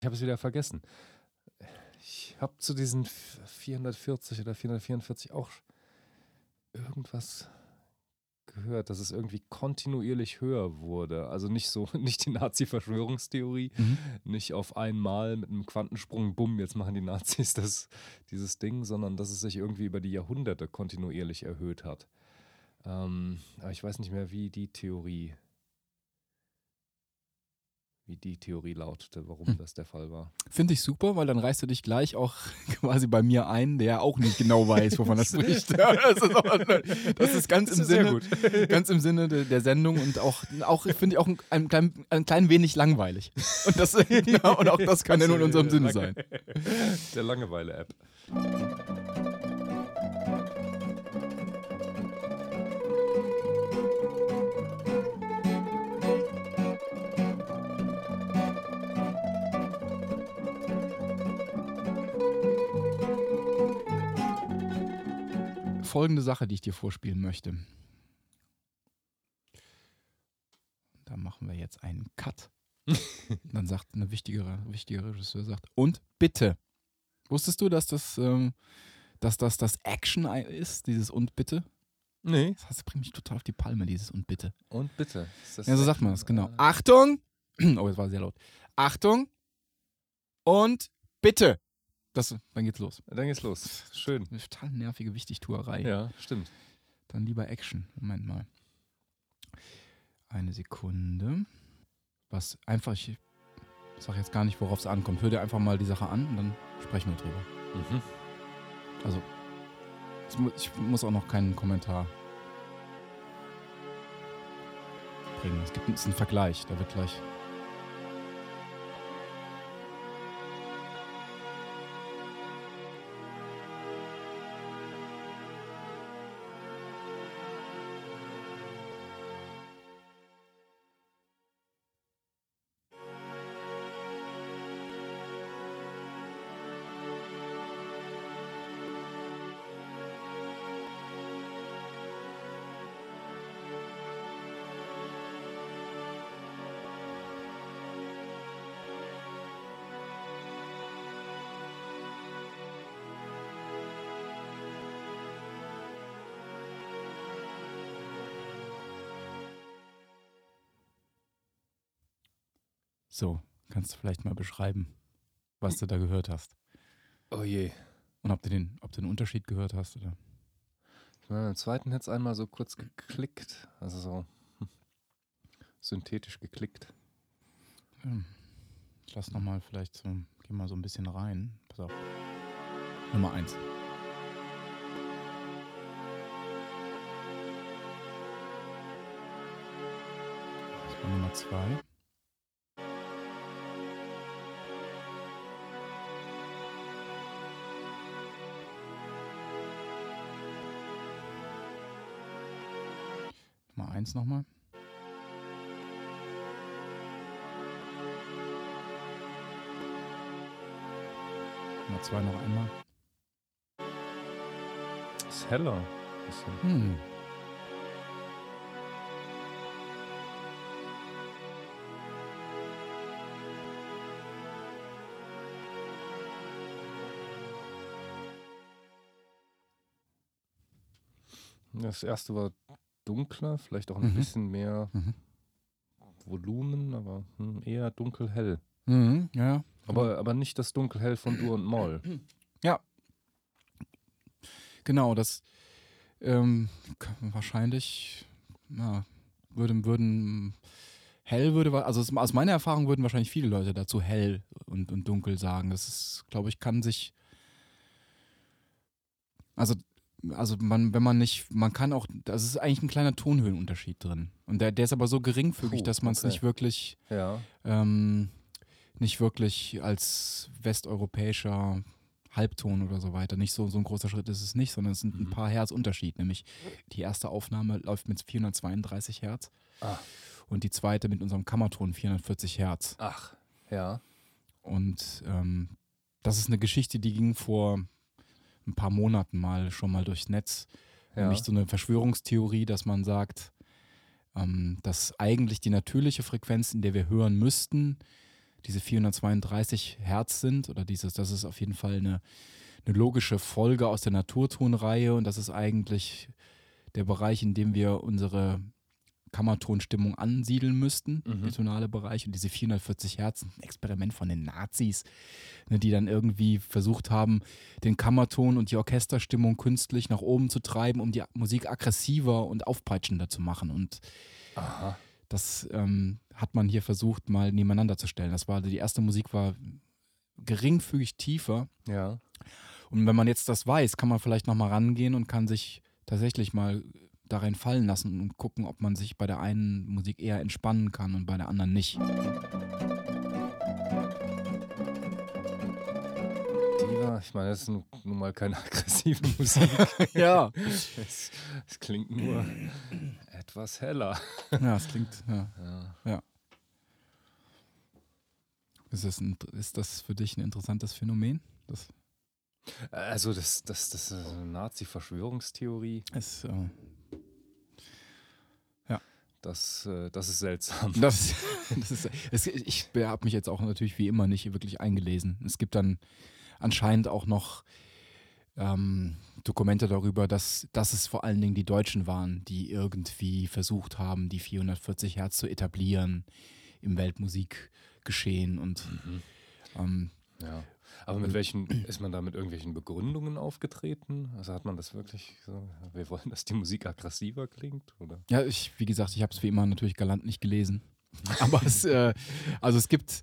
Ich habe es wieder vergessen. Ich habe zu diesen 440 oder 444 auch irgendwas gehört, dass es irgendwie kontinuierlich höher wurde. Also nicht so, nicht die Nazi-Verschwörungstheorie, mhm. nicht auf einmal mit einem Quantensprung, bumm, jetzt machen die Nazis das, dieses Ding, sondern dass es sich irgendwie über die Jahrhunderte kontinuierlich erhöht hat. Ähm, aber ich weiß nicht mehr, wie die Theorie wie die Theorie lautete, warum hm. das der Fall war. Finde ich super, weil dann reißt du dich gleich auch quasi bei mir ein, der auch nicht genau weiß, wovon er spricht. das, ist auch, das ist ganz das im ist Sinne, ganz im Sinne de, der Sendung und auch, auch finde ich auch ein, ein, klein, ein klein wenig langweilig. Und, das, und auch das kann ja nur in unserem Sinne sein. Der Langeweile-App. Folgende Sache, die ich dir vorspielen möchte. Da machen wir jetzt einen Cut. dann sagt eine wichtigere, wichtigere Regisseur sagt, und bitte. Wusstest du, dass das, ähm, dass das das Action ist, dieses und bitte? Nee. Das bringt mich total auf die Palme, dieses und bitte. Und bitte. Ja, so sagt man das, genau. Achtung! Oh, jetzt war sehr laut. Achtung! Und bitte! Das, dann geht's los. Dann geht's los. Schön. Eine total nervige Wichtigtuerei. Ja, stimmt. Dann lieber Action. Moment mal. Eine Sekunde. Was einfach, ich sag jetzt gar nicht, worauf es ankommt. Hör dir einfach mal die Sache an und dann sprechen wir drüber. Mhm. Also, ich muss auch noch keinen Kommentar bringen. Es gibt einen Vergleich, da wird gleich So, kannst du vielleicht mal beschreiben, was du da gehört hast? Oh je. Und ob du den, ob du den Unterschied gehört hast, oder? Ich meine, beim zweiten hätte es einmal so kurz geklickt, also so hm, synthetisch geklickt. Hm. Ich lass nochmal vielleicht so, geh mal so ein bisschen rein. Pass auf. Nummer eins. Das war Nummer zwei. 1 nochmal. Nummer 2 noch einmal. Ist heller. Hm. Das erste war dunkler, vielleicht auch ein mhm. bisschen mehr mhm. Volumen, aber hm, eher dunkel-hell. Mhm, ja. Aber, aber nicht das dunkel-hell von Dur und Moll. Ja. Genau, das ähm, wahrscheinlich ja, würden, würden hell würde, also aus meiner Erfahrung würden wahrscheinlich viele Leute dazu hell und, und dunkel sagen. Das ist, glaube ich, kann sich also also man, wenn man nicht, man kann auch, das ist eigentlich ein kleiner Tonhöhenunterschied drin. Und der, der ist aber so geringfügig, Puh, dass man es okay. nicht wirklich, ja. ähm, nicht wirklich als westeuropäischer Halbton oder so weiter, nicht so, so ein großer Schritt ist es nicht, sondern es sind ein mhm. paar Hertz Unterschied. Nämlich die erste Aufnahme läuft mit 432 Hertz ah. und die zweite mit unserem Kammerton 440 Hertz. Ach, ja. Und ähm, das ist eine Geschichte, die ging vor ein paar Monaten mal schon mal durchs Netz. Ja. Nämlich so eine Verschwörungstheorie, dass man sagt, ähm, dass eigentlich die natürliche Frequenz, in der wir hören müssten, diese 432 Hertz sind oder dieses, das ist auf jeden Fall eine, eine logische Folge aus der Naturtonreihe und das ist eigentlich der Bereich, in dem wir unsere Kammertonstimmung ansiedeln müssten, mhm. der tonale Bereich. Und diese 440 Hertz, ein Experiment von den Nazis, ne, die dann irgendwie versucht haben, den Kammerton und die Orchesterstimmung künstlich nach oben zu treiben, um die Musik aggressiver und aufpeitschender zu machen. Und Aha. das ähm, hat man hier versucht, mal nebeneinander zu stellen. Das war, die erste Musik war geringfügig tiefer. Ja. Und wenn man jetzt das weiß, kann man vielleicht nochmal rangehen und kann sich tatsächlich mal darin fallen lassen und gucken, ob man sich bei der einen Musik eher entspannen kann und bei der anderen nicht. Diva, ich meine, das ist nun, nun mal keine aggressive Musik. ja. Es, es, klingt nur etwas heller. Ja, es klingt, ja. ja. ja. Ist, das ein, ist das für dich ein interessantes Phänomen? Das also das, das, das ist eine Nazi-Verschwörungstheorie. Es, äh, das, äh, das ist seltsam. Das, das ist, es, ich habe mich jetzt auch natürlich wie immer nicht wirklich eingelesen. Es gibt dann anscheinend auch noch ähm, Dokumente darüber, dass, dass es vor allen Dingen die Deutschen waren, die irgendwie versucht haben, die 440 Hertz zu etablieren im Weltmusikgeschehen. Und mhm. ähm, ja. Aber mit welchen, ist man da mit irgendwelchen Begründungen aufgetreten? Also hat man das wirklich so, wir wollen, dass die Musik aggressiver klingt? Oder? Ja, ich, wie gesagt, ich habe es wie immer natürlich galant nicht gelesen. Aber es, äh, also es gibt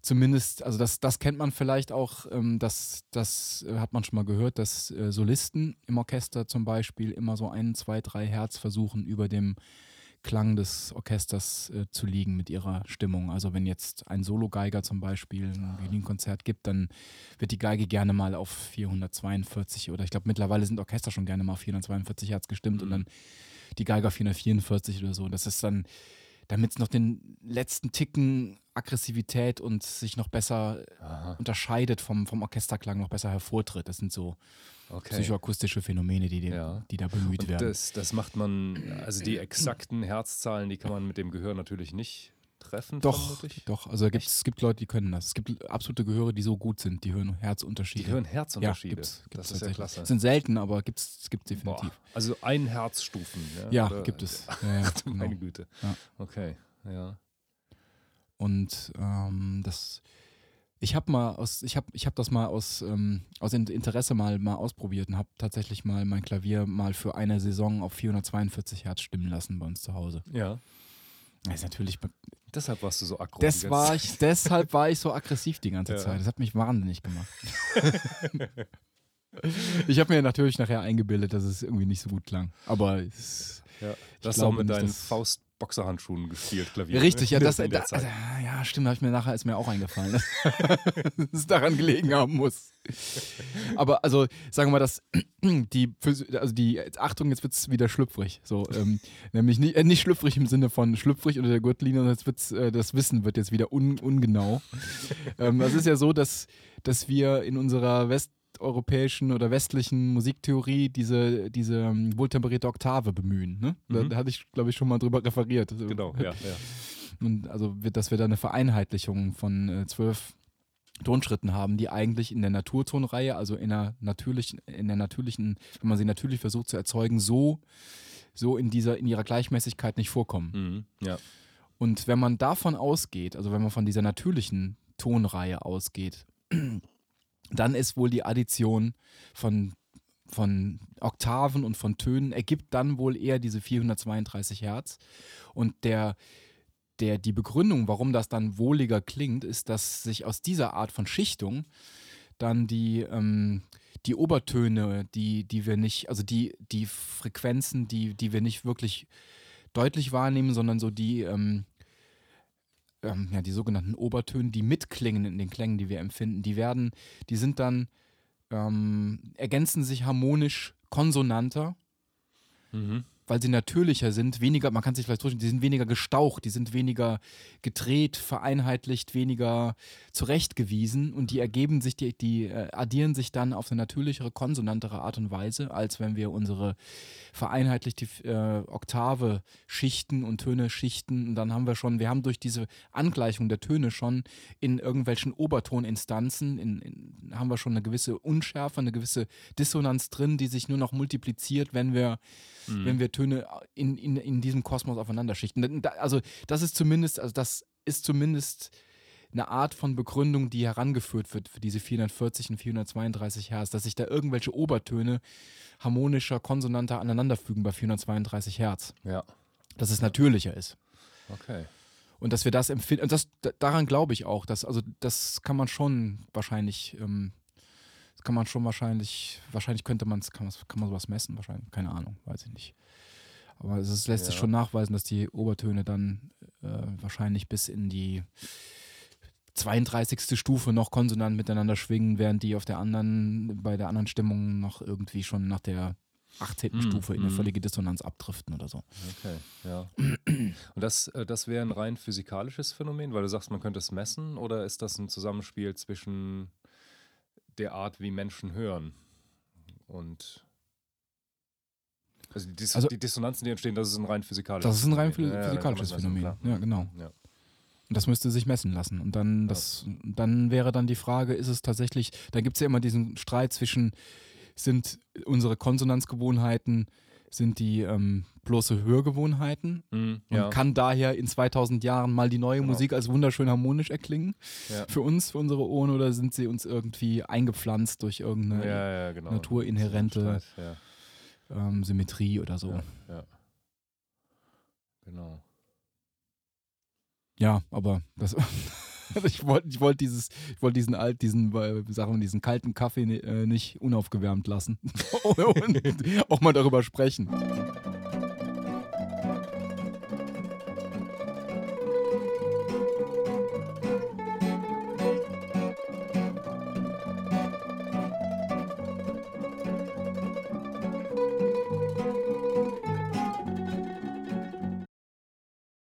zumindest, also das, das kennt man vielleicht auch, ähm, das, das äh, hat man schon mal gehört, dass äh, Solisten im Orchester zum Beispiel immer so ein, zwei, drei Hertz versuchen über dem Klang des Orchesters äh, zu liegen mit ihrer Stimmung. Also wenn jetzt ein Solo-Geiger zum Beispiel ein Violinkonzert gibt, dann wird die Geige gerne mal auf 442 oder ich glaube mittlerweile sind Orchester schon gerne mal auf 442 Hertz gestimmt mhm. und dann die Geiger 444 oder so. Das ist dann damit es noch den letzten Ticken Aggressivität und sich noch besser Aha. unterscheidet vom, vom Orchesterklang, noch besser hervortritt. Das sind so okay. psychoakustische Phänomene, die, die, ja. die da bemüht und werden. Das, das macht man, also die exakten Herzzahlen, die kann man mit dem Gehör natürlich nicht treffen? Doch, doch. Also gibt, es gibt Leute, die können das. Es gibt absolute Gehöre, die so gut sind, die hören Herzunterschiede. Die hören Herzunterschiede. Ja, gibt's, gibt's das ist ja klasse. Sind selten, aber gibt es definitiv. Boah. Also ein Herzstufen. Ja, ja gibt es. Ja, ja, genau. Meine Güte. Okay, ja. Und ähm, das. Ich habe mal aus, ich habe, ich habe das mal aus, ähm, aus Interesse mal, mal ausprobiert und habe tatsächlich mal mein Klavier mal für eine Saison auf 442 Hertz stimmen lassen bei uns zu Hause. Ja. Das ist natürlich Deshalb warst du so aggressiv. Das war ich, deshalb war ich so aggressiv die ganze ja. Zeit. Das hat mich wahnsinnig gemacht. ich habe mir natürlich nachher eingebildet, dass es irgendwie nicht so gut klang. Aber es, ja, das ist auch mit deinen Faust Boxerhandschuhen gespielt, Klavier. Richtig, ne? ja, das, da, also, ja, stimmt, habe ich mir nachher ist mir auch eingefallen, dass es daran gelegen haben muss. Aber also, sagen wir mal, dass die, also die, Achtung, jetzt wird es wieder schlüpfrig. So, ähm, nämlich nicht, äh, nicht schlüpfrig im Sinne von schlüpfrig unter der Gürtellinie, sondern jetzt wird's, äh, das Wissen wird jetzt wieder un, ungenau. ähm, das ist ja so, dass, dass wir in unserer West westeuropäischen oder westlichen Musiktheorie diese, diese ähm, wohltemperierte Oktave bemühen. Ne? Mhm. Da, hatte ich, glaube ich, schon mal drüber referiert. Genau, ja. ja. Und also, dass wir da eine Vereinheitlichung von äh, zwölf Tonschritten haben, die eigentlich in der Naturtonreihe, also in der natürlichen, in der natürlichen, wenn man sie natürlich versucht zu erzeugen, so, so in dieser, in ihrer Gleichmäßigkeit nicht vorkommen. Mhm, ja. Und wenn man davon ausgeht, also wenn man von dieser natürlichen Tonreihe ausgeht, dann ist wohl die Addition von, von Oktaven und von Tönen ergibt dann wohl eher diese 432 Hertz. Und der, der, die Begründung, warum das dann wohliger klingt, ist, dass sich aus dieser Art von Schichtung dann die, ähm, die Obertöne, die, die wir nicht, also die, die Frequenzen, die, die wir nicht wirklich deutlich wahrnehmen, sondern so die, ähm, ähm, ja, die sogenannten Obertöne, die mitklingen in den Klängen, die wir empfinden, die werden, die sind dann, ähm, ergänzen sich harmonisch konsonanter. Mhm. Weil sie natürlicher sind, weniger, man kann sich vielleicht vorstellen, die sind weniger gestaucht, die sind weniger gedreht, vereinheitlicht, weniger zurechtgewiesen und die ergeben sich, die, die äh, addieren sich dann auf eine natürlichere, konsonantere Art und Weise, als wenn wir unsere vereinheitlichte äh, Oktave schichten und Töne schichten. Und dann haben wir schon, wir haben durch diese Angleichung der Töne schon in irgendwelchen Obertoninstanzen, in, in, haben wir schon eine gewisse Unschärfe, eine gewisse Dissonanz drin, die sich nur noch multipliziert, wenn wir, mhm. wenn wir Töne in, in, in diesem Kosmos aufeinander schichten. Also das ist zumindest, also das ist zumindest eine Art von Begründung, die herangeführt wird für diese 440 und 432 Hertz, dass sich da irgendwelche Obertöne harmonischer, konsonanter aneinanderfügen bei 432 Hertz. Ja. Dass es natürlicher ist. Okay. Und dass wir das empfinden, und das, daran glaube ich auch, dass, also das kann man schon wahrscheinlich, ähm, das kann man schon wahrscheinlich, wahrscheinlich könnte man es, kann, kann man sowas messen, wahrscheinlich, keine Ahnung, weiß ich nicht. Aber es lässt ja. sich schon nachweisen, dass die Obertöne dann äh, wahrscheinlich bis in die 32. Stufe noch konsonant miteinander schwingen, während die auf der anderen, bei der anderen Stimmung noch irgendwie schon nach der 18. Mm, Stufe in eine mm. völlige Dissonanz abdriften oder so. Okay, ja. Und das, äh, das wäre ein rein physikalisches Phänomen, weil du sagst, man könnte es messen, oder ist das ein Zusammenspiel zwischen der Art, wie Menschen hören und also die, Dis also, die Dissonanzen, die entstehen, das ist ein rein physikalisches Phänomen. Das ist ein rein physikalisches ja, Phänomen, ja, genau. Ja. Und das müsste sich messen lassen. Und dann, das, dann wäre dann die Frage, ist es tatsächlich, da gibt es ja immer diesen Streit zwischen, sind unsere Konsonanzgewohnheiten, sind die ähm, bloße Hörgewohnheiten mhm, und ja. kann daher in 2000 Jahren mal die neue genau. Musik als wunderschön harmonisch erklingen ja. für uns, für unsere Ohren oder sind sie uns irgendwie eingepflanzt durch irgendeine ja, genau. naturinhärente ähm, Symmetrie oder so. Ja, genau. Ja, aber das, ich wollte ich wollt dieses, ich wollte diesen alt, diesen, äh, sagen diesen kalten Kaffee äh, nicht unaufgewärmt lassen. und auch mal darüber sprechen.